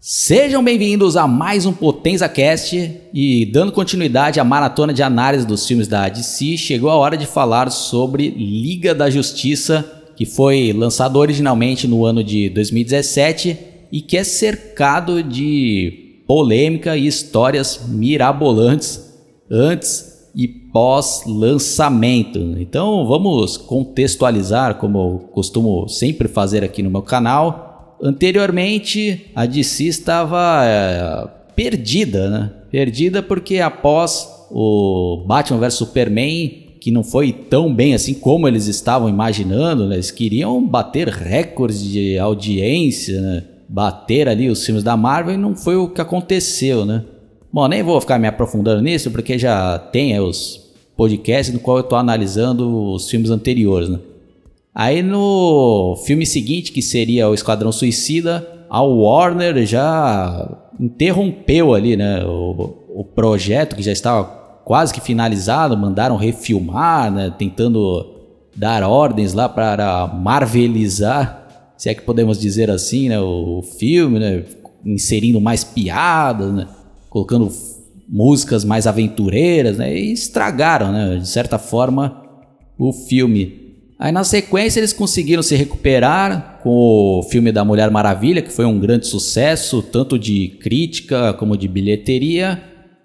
Sejam bem-vindos a mais um Potenza Cast e dando continuidade à maratona de análise dos filmes da DC, chegou a hora de falar sobre Liga da Justiça, que foi lançado originalmente no ano de 2017 e que é cercado de polêmica e histórias mirabolantes antes e pós-lançamento. Então vamos contextualizar, como eu costumo sempre fazer aqui no meu canal Anteriormente, a DC estava é, perdida, né? Perdida porque após o Batman vs Superman, que não foi tão bem assim como eles estavam imaginando, né? eles queriam bater recordes de audiência, né? bater ali os filmes da Marvel e não foi o que aconteceu, né? Bom, nem vou ficar me aprofundando nisso porque já tem os podcasts no qual eu estou analisando os filmes anteriores, né? Aí no filme seguinte, que seria o Esquadrão Suicida, a Warner já interrompeu ali, né, o, o projeto que já estava quase que finalizado, mandaram refilmar, né, tentando dar ordens lá para marvelizar, se é que podemos dizer assim, né, o, o filme, né, inserindo mais piadas, né, colocando músicas mais aventureiras, né, e estragaram, né, de certa forma, o filme. Aí na sequência eles conseguiram se recuperar com o filme da Mulher Maravilha, que foi um grande sucesso, tanto de crítica como de bilheteria.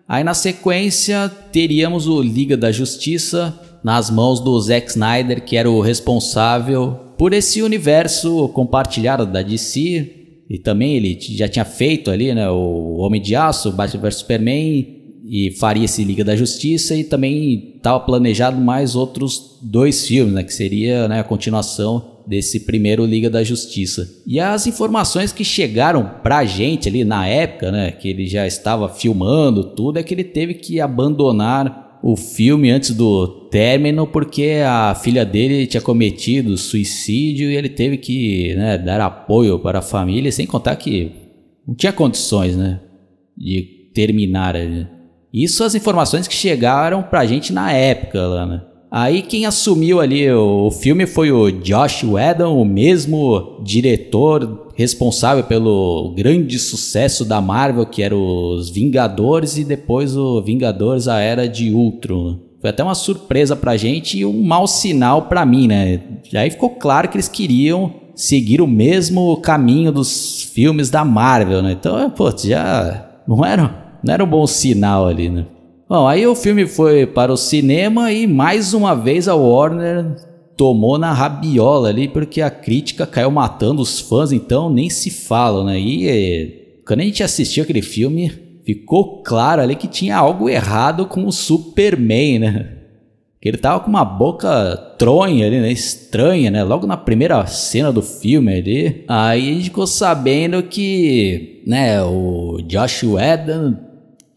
Aí na sequência teríamos o Liga da Justiça nas mãos do Zack Snyder, que era o responsável por esse universo compartilhado da DC. E também ele já tinha feito ali, né, o Homem de Aço, Batman vs Superman e faria esse Liga da Justiça e também estava planejado mais outros dois filmes, né, que seria né, a continuação desse primeiro Liga da Justiça. E as informações que chegaram pra gente ali na época, né, que ele já estava filmando tudo, é que ele teve que abandonar o filme antes do término porque a filha dele tinha cometido suicídio e ele teve que né, dar apoio para a família, sem contar que não tinha condições, né, de terminar. Né. Isso as informações que chegaram pra gente na época, lá, né? Aí quem assumiu ali o filme foi o Josh Whedon, o mesmo diretor responsável pelo grande sucesso da Marvel, que era os Vingadores e depois o Vingadores a Era de Ultron. Foi até uma surpresa pra gente e um mau sinal pra mim, né? Aí ficou claro que eles queriam seguir o mesmo caminho dos filmes da Marvel, né? Então, pô, já não era não era um bom sinal ali, né? Bom, aí o filme foi para o cinema e mais uma vez a Warner tomou na rabiola ali, porque a crítica caiu matando os fãs, então nem se fala, né? E eh, quando a gente assistiu aquele filme, ficou claro ali que tinha algo errado com o Superman, né? Que ele tava com uma boca tronha ali, né? Estranha, né? Logo na primeira cena do filme ali. Aí a gente ficou sabendo que, né, o Josh Whedon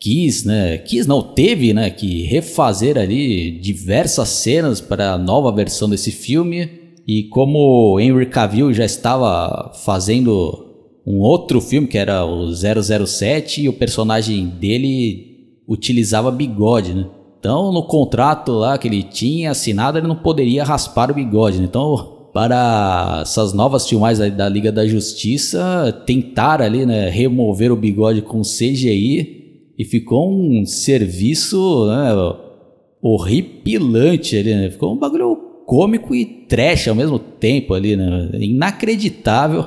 quis, né, quis não, teve, né, que refazer ali diversas cenas para a nova versão desse filme. E como Henry Cavill já estava fazendo um outro filme que era o 007 e o personagem dele utilizava bigode, né? Então, no contrato lá que ele tinha assinado, ele não poderia raspar o bigode. Né? Então, para essas novas filmagens da, Liga da Justiça, tentar ali, né, remover o bigode com CGI e ficou um serviço né, horripilante ali, né? Ficou um bagulho cômico e trash ao mesmo tempo ali, né? Inacreditável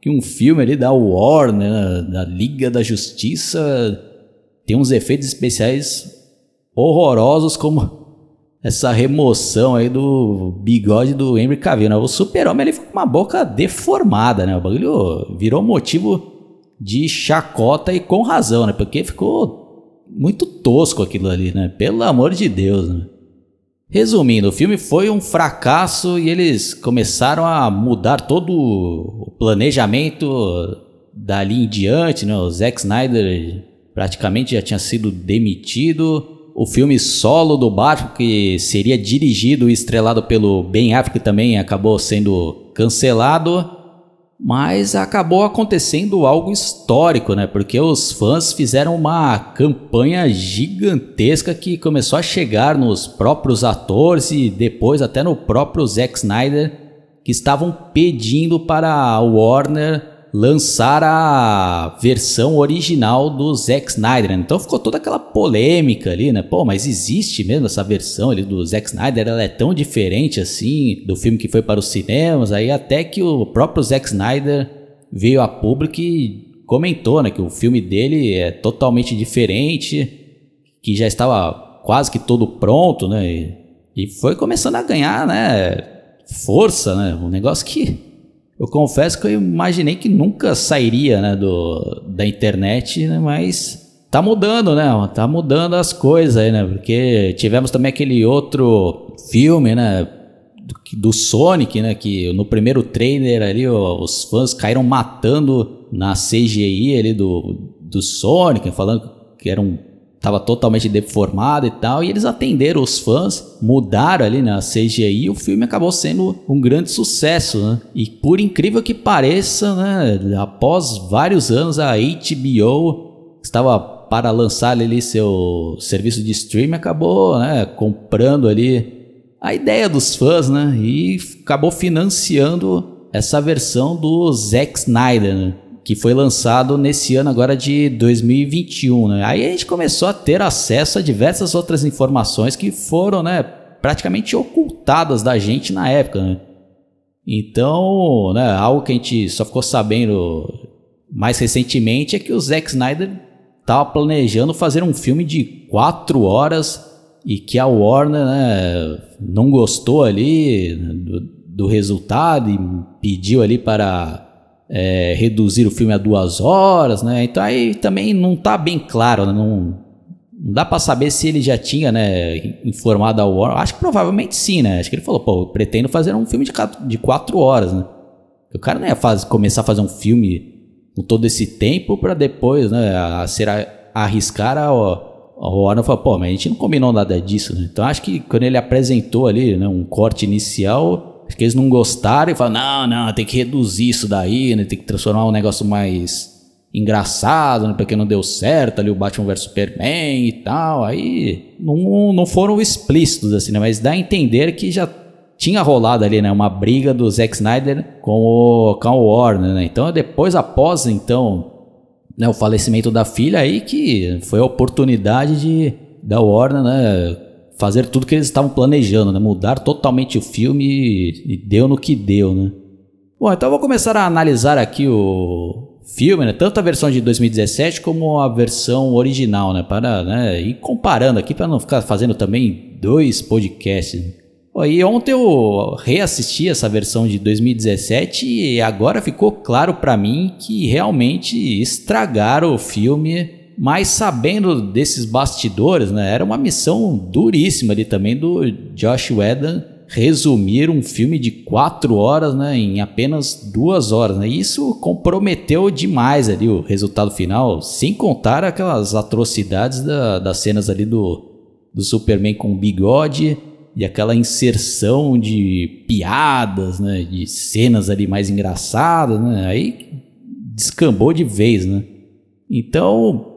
que um filme ali da Warner, né, da Liga da Justiça, tem uns efeitos especiais horrorosos como essa remoção aí do bigode do Henry Cavill, né? O super-homem ali ficou com uma boca deformada, né? O bagulho virou motivo de chacota e com razão, né? Porque ficou muito tosco aquilo ali, né? Pelo amor de Deus, né? Resumindo, o filme foi um fracasso e eles começaram a mudar todo o planejamento dali em diante, né? O Zack Snyder praticamente já tinha sido demitido. O filme solo do Batman, que seria dirigido e estrelado pelo Ben Affleck, também acabou sendo cancelado. Mas acabou acontecendo algo histórico, né? Porque os fãs fizeram uma campanha gigantesca que começou a chegar nos próprios atores e depois até no próprio Zack Snyder, que estavam pedindo para a Warner lançar a versão original do Zack Snyder. Né? Então ficou toda aquela polêmica ali, né? Pô, mas existe mesmo essa versão ali do Zack Snyder? Ela é tão diferente assim do filme que foi para os cinemas. Aí até que o próprio Zack Snyder veio a público e comentou, né, que o filme dele é totalmente diferente, que já estava quase que todo pronto, né? E, e foi começando a ganhar, né, força, né? Um negócio que eu confesso que eu imaginei que nunca sairia né, do, da internet, né, mas tá mudando, né? Tá mudando as coisas aí, né? Porque tivemos também aquele outro filme, né? Do, do Sonic, né? Que no primeiro trailer ali os fãs caíram matando na CGI ali do, do Sonic, falando que era um estava totalmente deformado e tal, e eles atenderam os fãs, mudaram ali na CGI e o filme acabou sendo um grande sucesso, né? E por incrível que pareça, né, após vários anos a HBO estava para lançar ali seu serviço de streaming, acabou, né, comprando ali a ideia dos fãs, né, e acabou financiando essa versão do Zack Snyder, né? Que foi lançado nesse ano agora de 2021. Né? Aí a gente começou a ter acesso a diversas outras informações que foram né, praticamente ocultadas da gente na época. Né? Então, né, algo que a gente só ficou sabendo mais recentemente é que o Zack Snyder estava planejando fazer um filme de quatro horas e que a Warner né, não gostou ali do, do resultado e pediu ali para é, reduzir o filme a duas horas, né? Então aí também não está bem claro, né? não, não dá para saber se ele já tinha, né, informado a Warner. Acho que provavelmente sim, né? Acho que ele falou, pô, eu pretendo fazer um filme de, de quatro horas, né? O cara não ia começar a fazer um filme com todo esse tempo para depois, né, a, ser a, a arriscar a, a Warner falou, pô, mas a gente não combinou nada disso, né? Então acho que quando ele apresentou ali, né, um corte inicial, que eles não gostaram e falaram, não, não, tem que reduzir isso daí, né? Tem que transformar um negócio mais engraçado, né? Porque não deu certo ali o Batman vs Superman e tal. Aí não, não foram explícitos, assim, né? Mas dá a entender que já tinha rolado ali, né? Uma briga do Zack Snyder com o, o Warner, né? Então depois, após, então, né, o falecimento da filha aí que foi a oportunidade de da Warner, né? Fazer tudo que eles estavam planejando, né? Mudar totalmente o filme e, deu no que deu, né? Bom, então eu vou começar a analisar aqui o filme, né? Tanto a versão de 2017 como a versão original, né? Para né? ir comparando aqui para não ficar fazendo também dois podcasts. Bom, e ontem eu reassisti essa versão de 2017 e agora ficou claro para mim que realmente estragaram o filme mas sabendo desses bastidores, né, era uma missão duríssima ali também do Josh Whedon resumir um filme de quatro horas né, em apenas duas horas. Né? Isso comprometeu demais ali o resultado final, sem contar aquelas atrocidades da, das cenas ali do, do Superman com bigode e aquela inserção de piadas, né, de cenas ali mais engraçadas, né? aí descambou de vez. Né? Então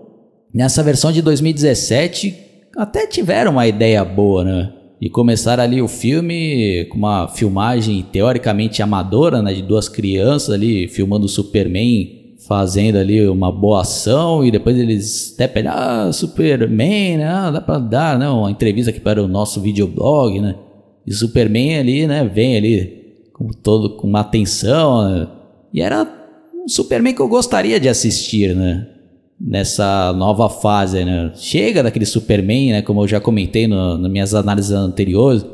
Nessa versão de 2017, até tiveram uma ideia boa, né? E começar ali o filme com uma filmagem teoricamente amadora, né? De duas crianças ali filmando o Superman fazendo ali uma boa ação e depois eles até pedem, ah, Superman, né? Ah, dá pra dar, né? Uma entrevista aqui para o nosso videoblog, né? E Superman ali, né? Vem ali com todo com uma atenção, né? E era um Superman que eu gostaria de assistir, né? Nessa nova fase, né? Chega daquele Superman, né? Como eu já comentei no, nas minhas análises anteriores,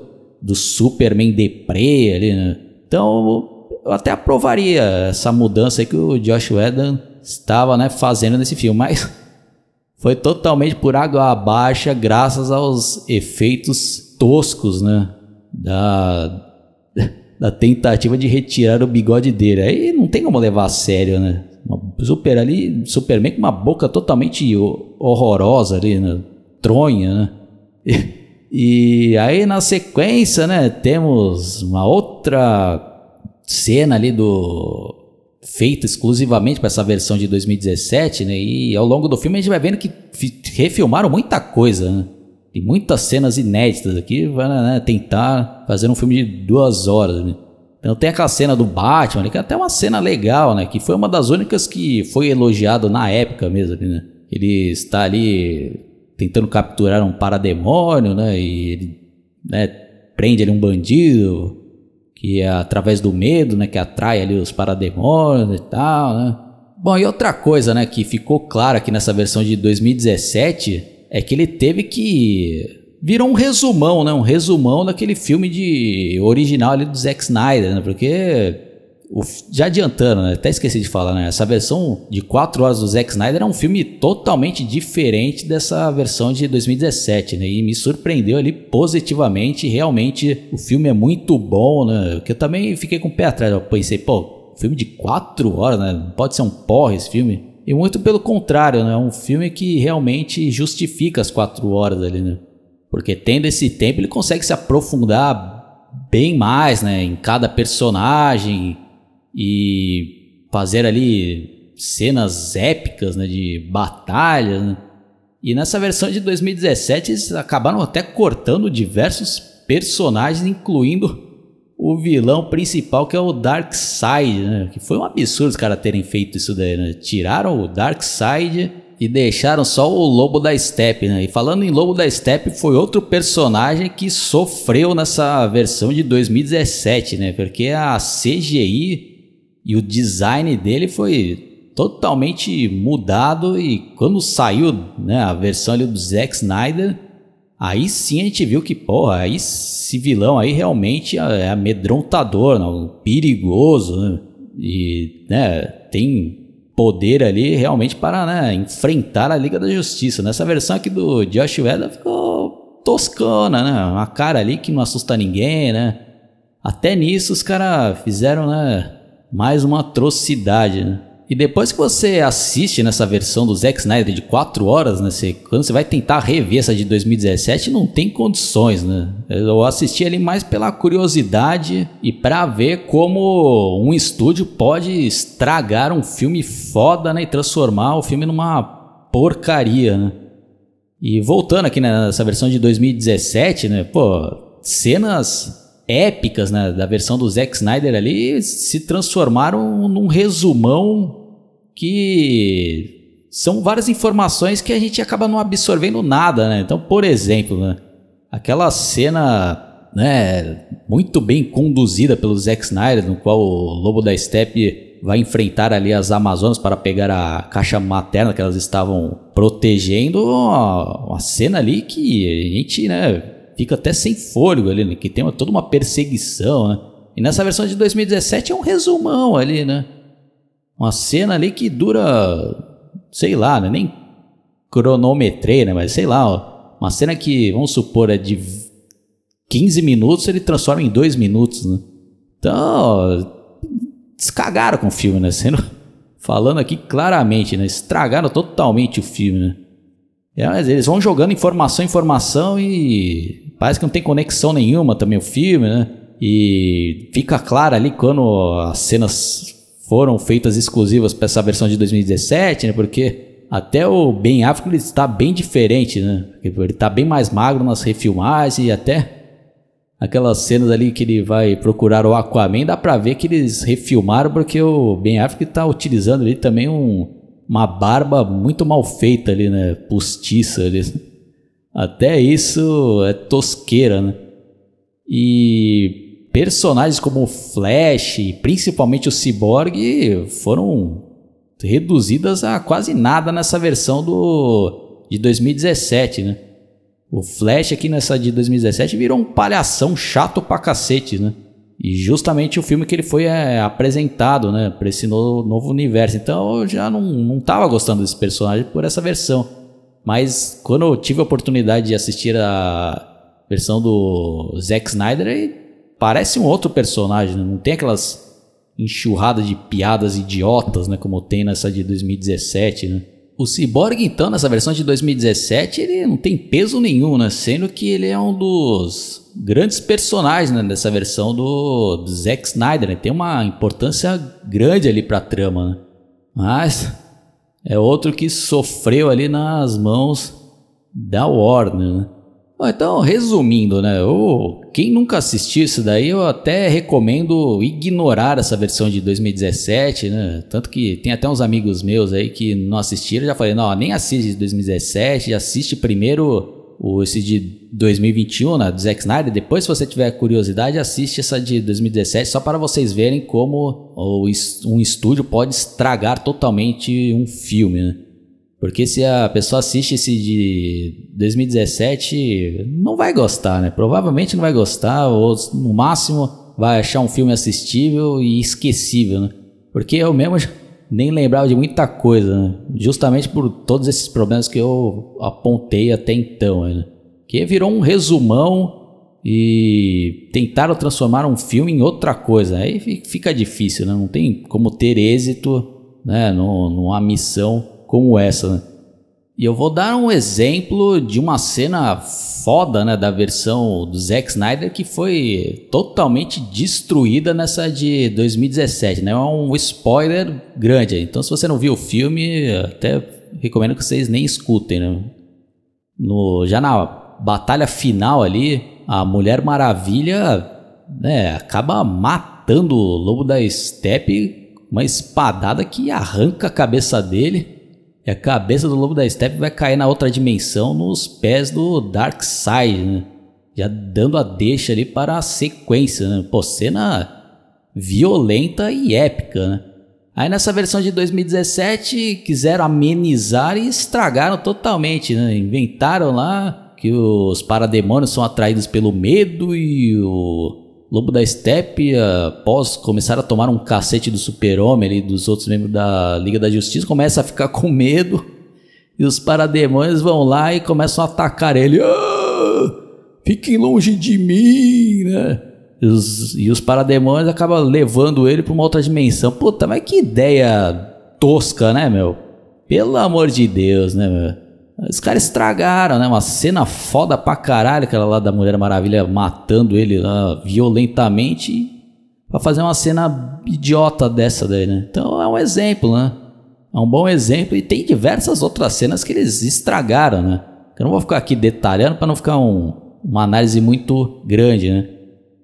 do Superman deprê ali, né? Então, eu até aprovaria essa mudança que o Josh Whedon estava né, fazendo nesse filme, mas foi totalmente por água abaixo graças aos efeitos toscos, né? Da, da tentativa de retirar o bigode dele. Aí não tem como levar a sério, né? Uma super ali, Superman com uma boca totalmente horrorosa ali, né? Tronha, né? E, e aí na sequência, né, temos uma outra cena ali do feita exclusivamente para essa versão de 2017, né? E ao longo do filme a gente vai vendo que refilmaram muita coisa, né? Tem muitas cenas inéditas aqui, vai né, tentar fazer um filme de duas horas, né? Então tem aquela cena do Batman, que é até uma cena legal, né? Que foi uma das únicas que foi elogiado na época mesmo, né? Ele está ali tentando capturar um parademônio, né? E ele né, prende ali um bandido que é através do medo, né? Que atrai ali os parademônios e tal, né? Bom, e outra coisa, né? Que ficou claro aqui nessa versão de 2017 é que ele teve que virou um resumão, né? Um resumão daquele filme de original ali do Zack Snyder, né? Porque o, já adiantando, né? Até esqueci de falar, né? Essa versão de 4 horas do Zack Snyder é um filme totalmente diferente dessa versão de 2017, né? E me surpreendeu ali positivamente. Realmente o filme é muito bom, né? Que eu também fiquei com o pé atrás. Eu pensei, pô, filme de 4 horas, né? Não pode ser um porra esse filme. E muito pelo contrário, né? É um filme que realmente justifica as 4 horas ali, né? Porque tendo esse tempo, ele consegue se aprofundar bem mais né, em cada personagem e fazer ali cenas épicas né, de batalha. Né? E nessa versão de 2017, eles acabaram até cortando diversos personagens, incluindo o vilão principal que é o Darkseid, né? Que foi um absurdo os caras terem feito isso daí, né? Tiraram o Darkseid e deixaram só o Lobo da Steppe, né? E falando em Lobo da Steppe, foi outro personagem que sofreu nessa versão de 2017, né? Porque a CGI e o design dele foi totalmente mudado e quando saiu, né, a versão ali do Zack Snyder, aí sim a gente viu que, porra, esse vilão aí realmente é amedrontador, não? perigoso, né? E, né, tem poder ali realmente para né, enfrentar a Liga da Justiça. Nessa versão aqui do Josh Whedon ficou toscana, né? Uma cara ali que não assusta ninguém, né? Até nisso os caras fizeram, né? Mais uma atrocidade, né? E depois que você assiste nessa versão do Zack Snyder de 4 horas, né? Você, quando você vai tentar rever essa de 2017, não tem condições, né? Eu assisti ali mais pela curiosidade e para ver como um estúdio pode estragar um filme foda, né? E transformar o filme numa porcaria, né? E voltando aqui nessa versão de 2017, né? Pô, cenas épicas né, da versão do Zack Snyder ali se transformaram num resumão que são várias informações que a gente acaba não absorvendo nada, né? Então, por exemplo, né, aquela cena né, muito bem conduzida pelo Zack Snyder, no qual o Lobo da Steppe vai enfrentar ali as Amazonas para pegar a caixa materna que elas estavam protegendo, uma, uma cena ali que a gente, né, fica até sem fôlego ali, né? que tem uma, toda uma perseguição, né? E nessa versão de 2017 é um resumão ali, né? Uma cena ali que dura, sei lá, né? nem cronometrei, né? Mas sei lá, ó, uma cena que, vamos supor, é de 15 minutos, ele transforma em 2 minutos, né? Então, ó, descagaram com o filme, né? Sendo, falando aqui claramente, né? Estragaram totalmente o filme, né? É, mas eles vão jogando informação, informação e Parece que não tem conexão nenhuma também o filme, né? E fica claro ali quando as cenas foram feitas exclusivas para essa versão de 2017, né? Porque até o Ben Affleck ele está bem diferente, né? Ele está bem mais magro nas refilmagens e até aquelas cenas ali que ele vai procurar o Aquaman, dá pra ver que eles refilmaram porque o Ben Affleck está utilizando ali também um, uma barba muito mal feita ali, né? Postiça ali. Até isso é tosqueira, né? E personagens como o Flash, principalmente o Cyborg, foram reduzidas a quase nada nessa versão do de 2017, né? O Flash aqui nessa de 2017 virou um palhação chato pra cacete, né? E justamente o filme que ele foi é, apresentado, né, para esse no, novo universo. Então eu já não, não tava gostando desse personagem por essa versão. Mas quando eu tive a oportunidade de assistir a versão do Zack Snyder, parece um outro personagem, né? não tem aquelas enxurradas de piadas idiotas, né, como tem nessa de 2017, né? O Cyborg, então, nessa versão de 2017, ele não tem peso nenhum, né? Sendo que ele é um dos grandes personagens né, dessa versão do, do Zack Snyder, né? Tem uma importância grande ali pra trama, né? Mas é outro que sofreu ali nas mãos da Warner. Né? Então, resumindo, né? Eu, quem nunca assistiu isso daí, eu até recomendo ignorar essa versão de 2017, né? Tanto que tem até uns amigos meus aí que não assistiram, já falei, não, nem assiste de 2017, assiste primeiro o, esse de 2021, né, do Zack Snyder. Depois, se você tiver curiosidade, assiste essa de 2017, só para vocês verem como um estúdio pode estragar totalmente um filme, né? Porque se a pessoa assiste esse de 2017, não vai gostar, né? Provavelmente não vai gostar, ou no máximo vai achar um filme assistível e esquecível, né? Porque eu mesmo nem lembrava de muita coisa, né? Justamente por todos esses problemas que eu apontei até então, né? Que virou um resumão e tentaram transformar um filme em outra coisa. Aí fica difícil, né? Não tem como ter êxito, né? Numa missão como essa, né? E eu vou dar um exemplo de uma cena foda, né, da versão do Zack Snyder que foi totalmente destruída nessa de 2017, né? É um spoiler grande. Então, se você não viu o filme, até recomendo que vocês nem escutem, né? No, já na batalha final ali, a Mulher Maravilha, né, acaba matando o Lobo da Steppe, uma espadada que arranca a cabeça dele. E a cabeça do lobo da steppe vai cair na outra dimensão nos pés do Darkseid, né? Já dando a deixa ali para a sequência, né? Pô, cena violenta e épica, né? Aí nessa versão de 2017 quiseram amenizar e estragaram totalmente, né? Inventaram lá que os parademônios são atraídos pelo medo e o Lobo da Steppe, após começar a tomar um cacete do Super-Homem e dos outros membros da Liga da Justiça, começa a ficar com medo. E os parademônios vão lá e começam a atacar ele. Ah, fiquem longe de mim, né? E os, e os parademônios acabam levando ele para uma outra dimensão. Puta, mas que ideia tosca, né, meu? Pelo amor de Deus, né, meu? Os caras estragaram, né? Uma cena foda pra caralho, aquela lá da Mulher Maravilha matando ele lá violentamente pra fazer uma cena idiota dessa daí, né? Então é um exemplo, né? É um bom exemplo e tem diversas outras cenas que eles estragaram, né? Eu não vou ficar aqui detalhando para não ficar um, uma análise muito grande, né?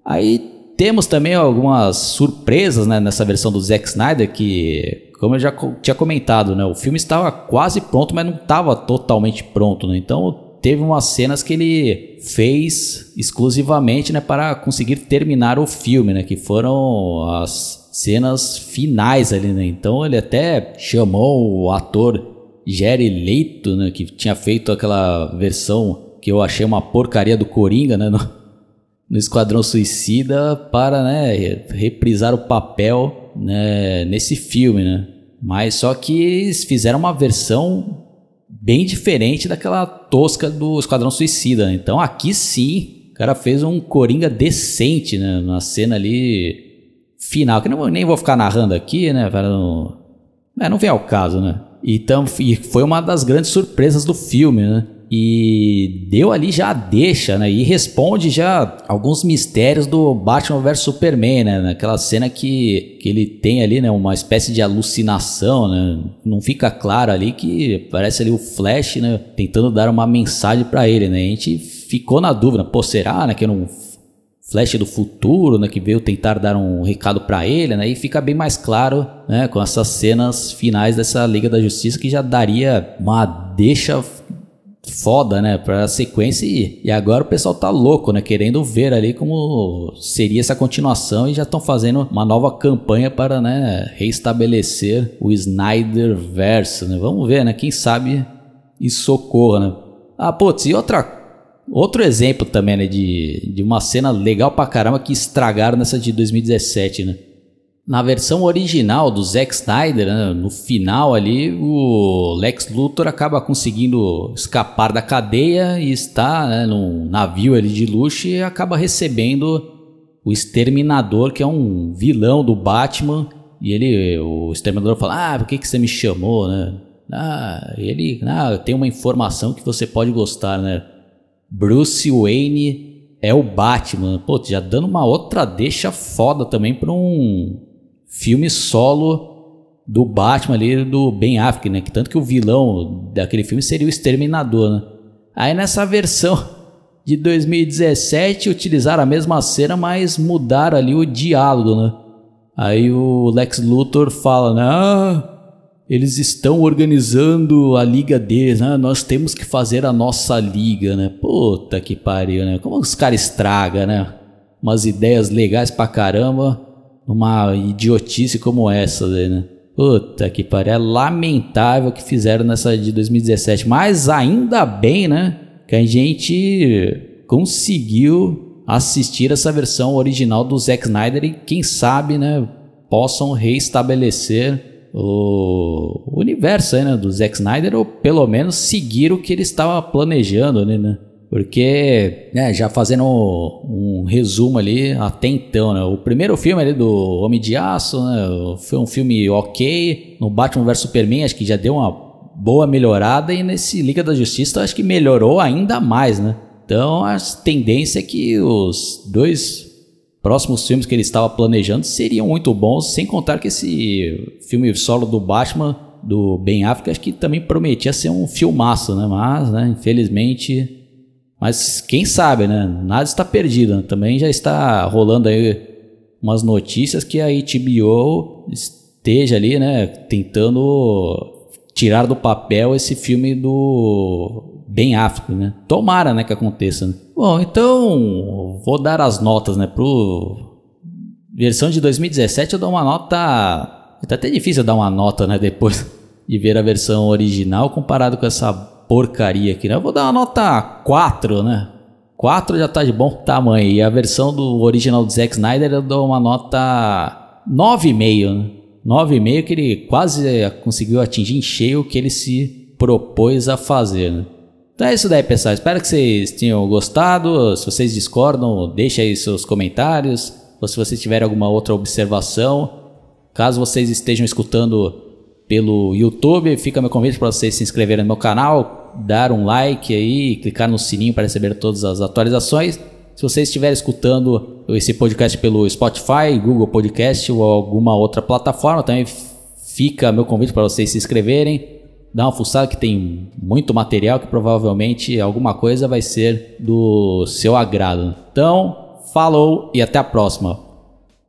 Aí temos também algumas surpresas né, nessa versão do Zack Snyder que como eu já tinha comentado, né, o filme estava quase pronto, mas não estava totalmente pronto, né? Então teve umas cenas que ele fez exclusivamente, né, para conseguir terminar o filme, né, que foram as cenas finais ali, né? Então ele até chamou o ator Jerry Leito, né, que tinha feito aquela versão que eu achei uma porcaria do Coringa, né, no, no Esquadrão Suicida para, né, reprisar o papel né, nesse filme, né? Mas só que eles fizeram uma versão bem diferente daquela tosca do Esquadrão Suicida. Então aqui sim, o cara fez um Coringa decente, né? Na cena ali final, que não, nem vou ficar narrando aqui, né? Para não, é, não vem ao caso, né? Então, e foi uma das grandes surpresas do filme, né? E deu ali já deixa, né? E responde já alguns mistérios do Batman vs Superman, né? Naquela cena que, que ele tem ali, né? Uma espécie de alucinação, né? Não fica claro ali que parece ali o Flash, né? Tentando dar uma mensagem para ele, né? A gente ficou na dúvida, pô, será, né? Que era um Flash do futuro, né? Que veio tentar dar um recado para ele, né? E fica bem mais claro, né? Com essas cenas finais dessa Liga da Justiça que já daria uma deixa foda, né, pra sequência e, e agora o pessoal tá louco, né, querendo ver ali como seria essa continuação e já estão fazendo uma nova campanha para, né, reestabelecer o Snyder Verso, né, vamos ver, né, quem sabe isso socorra, né. Ah, putz, e outra Outro exemplo também, né, de, de uma cena legal pra caramba que estragaram nessa de 2017, né? Na versão original do Zack Snyder, né, no final ali, o Lex Luthor acaba conseguindo escapar da cadeia e está né, num navio ali de luxo e acaba recebendo o Exterminador, que é um vilão do Batman. E ele, o Exterminador fala: Ah, por que, que você me chamou, né? Ah, ele, ah, tem uma informação que você pode gostar, né? Bruce Wayne é o Batman. Pô, já dando uma outra deixa foda também para um filme solo do Batman ali, do Ben Affleck, né? Que tanto que o vilão daquele filme seria o Exterminador, né? Aí nessa versão de 2017 utilizaram a mesma cena, mas mudaram ali o diálogo, né? Aí o Lex Luthor fala, né? Ah, eles estão organizando a liga deles, né? Nós temos que fazer a nossa liga, né? Puta que pariu, né? Como os caras estragam, né? Umas ideias legais pra caramba, uma idiotice como essa, né? Puta que pariu, é lamentável que fizeram nessa de 2017, mas ainda bem, né? Que a gente conseguiu assistir essa versão original do Zack Snyder e quem sabe, né, possam reestabelecer o universo né, do Zack Snyder ou pelo menos seguir o que ele estava planejando, né? Porque, né, já fazendo um, um, resumo ali até então, né, o primeiro filme ali do Homem de Aço, né, foi um filme ok, no Batman vs Superman acho que já deu uma boa melhorada e nesse Liga da Justiça acho que melhorou ainda mais, né? Então a tendência é que os dois próximos filmes que ele estava planejando seriam muito bons, sem contar que esse filme solo do Batman, do Ben Affleck, acho que também prometia ser um filmaço, né? Mas, né, infelizmente... Mas quem sabe, né? Nada está perdido. Né? Também já está rolando aí umas notícias que a HBO esteja ali, né, tentando tirar do papel esse filme do Ben Affleck, né? Tomara, né, que aconteça. Né? Bom, então vou dar as notas, né, pro versão de 2017 eu dou uma nota Tá até difícil dar uma nota, né, depois de ver a versão original comparado com essa porcaria aqui, né? Eu vou dar uma nota 4, né? 4 já tá de bom tamanho. E a versão do original do Zack Snyder eu dou uma nota 9,5, né? 9,5 que ele quase conseguiu atingir em cheio o que ele se propôs a fazer. Né? Então é isso daí, pessoal. Espero que vocês tenham gostado. Se vocês discordam, deixe aí seus comentários. Ou se vocês tiverem alguma outra observação. Caso vocês estejam escutando pelo YouTube, fica meu convite para vocês se inscreverem no meu canal, dar um like aí, clicar no sininho para receber todas as atualizações. Se você estiver escutando esse podcast pelo Spotify, Google Podcast ou alguma outra plataforma, também fica meu convite para vocês se inscreverem. Dá uma fuçada que tem muito material que provavelmente alguma coisa vai ser do seu agrado. Então, falou e até a próxima.